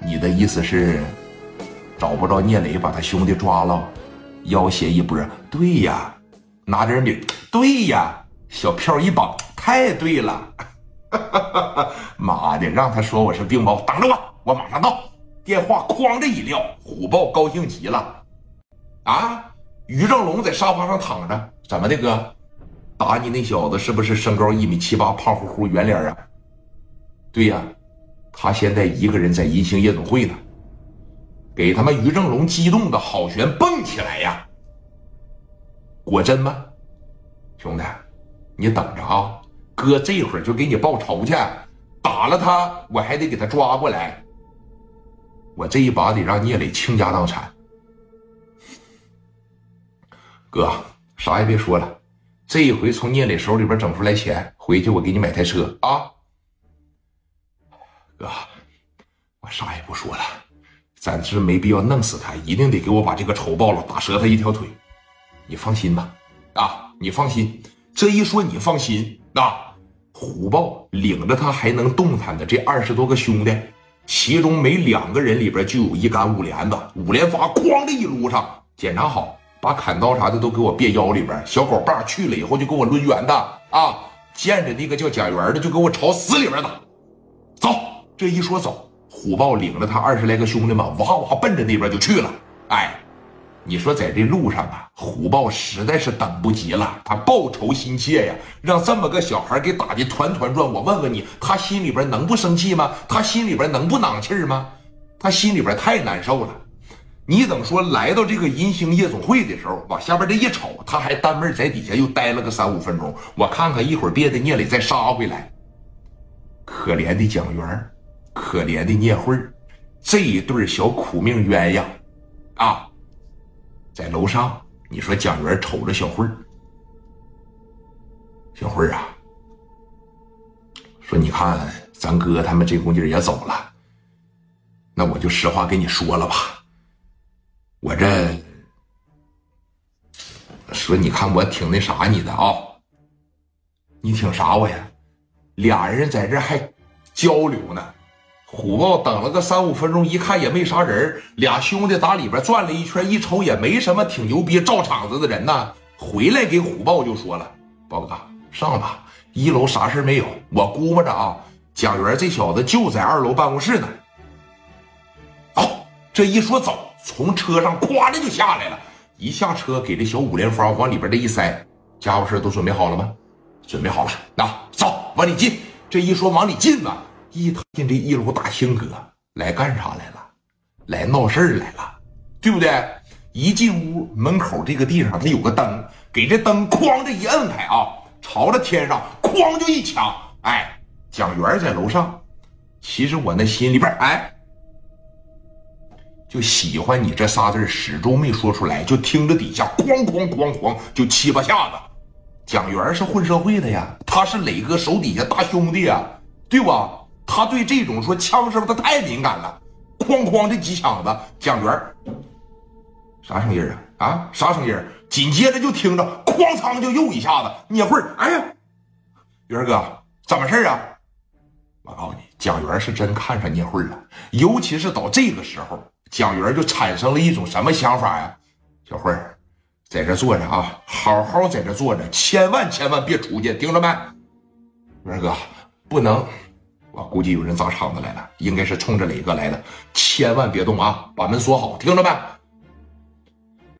你的意思是，找不着聂磊，把他兄弟抓了，要挟一波？对呀，拿点米。对呀，小票一绑，太对了。妈的，让他说我是病猫，等着我，我马上到。电话哐的一撂，虎豹高兴极了。啊，于正龙在沙发上躺着，怎么的哥？打你那小子是不是身高一米七八，胖乎乎，圆脸啊？对呀，他现在一个人在银星夜总会呢。给他妈于正龙激动的好悬蹦起来呀！果真吗？兄弟，你等着啊！哥这会儿就给你报仇去，打了他，我还得给他抓过来。我这一把得让聂磊倾家荡产。哥，啥也别说了，这一回从聂磊手里边整出来钱，回去我给你买台车啊！哥，我啥也不说了，暂时没必要弄死他，一定得给我把这个仇报了，打折他一条腿。你放心吧，啊，你放心。这一说你放心啊，虎豹领着他还能动弹的这二十多个兄弟，其中每两个人里边就有一杆五连子，五连发哐的一撸上，检查好，把砍刀啥的都给我别腰里边，小狗棒去了以后就给我抡圆的啊，见着那个叫贾元的就给我朝死里边打。这一说走，虎豹领着他二十来个兄弟们哇哇奔着那边就去了。哎。你说在这路上啊，虎豹实在是等不及了，他报仇心切呀，让这么个小孩给打的团团转。我问问你，他心里边能不生气吗？他心里边能不囊气吗？他心里边太难受了。你等说来到这个银星夜总会的时候，往下边这一瞅，他还单门在底下又待了个三五分钟。我看看一会儿别的聂磊再杀回来。可怜的蒋元，可怜的聂慧这一对小苦命鸳鸯，啊！在楼上，你说蒋元瞅着小慧儿，小慧儿啊，说你看咱哥他们这股劲也走了，那我就实话跟你说了吧，我这说你看我挺那啥你的啊，你挺啥我呀？俩人在这还交流呢。虎豹等了个三五分钟，一看也没啥人俩兄弟打里边转了一圈，一瞅也没什么挺牛逼、照场子的人呐。回来给虎豹就说了：“豹哥，上吧，一楼啥事没有。我估摸着啊，蒋元这小子就在二楼办公室呢。”走，这一说走，从车上咵的就下来了。一下车，给这小五连发往里边这一塞，家伙事都准备好了吗？准备好了，那走，往里进。这一说往里进呢。一踏进这一楼大厅，哥来干啥来了？来闹事儿来了，对不对？一进屋门口这个地上，它有个灯，给这灯哐这一摁开啊，朝着天上哐就一枪。哎，蒋元在楼上，其实我那心里边哎，就喜欢你这仨字始终没说出来，就听着底下哐哐哐哐就七八下子。蒋元是混社会的呀，他是磊哥手底下大兄弟呀，对吧？他对这种说枪声，他太敏感了。哐哐这几枪子，蒋元啥声音啊？啊，啥声音？紧接着就听着哐仓就又一下子，聂慧哎呀，元哥，怎么事啊？我告诉你，蒋元是真看上聂慧了。尤其是到这个时候，蒋元就产生了一种什么想法呀？小慧在这坐着啊，好好在这坐着，千万千万别出去，听着没？元哥，不能。啊估计有人砸场子来了，应该是冲着磊哥来的，千万别动啊！把门锁好，听着没？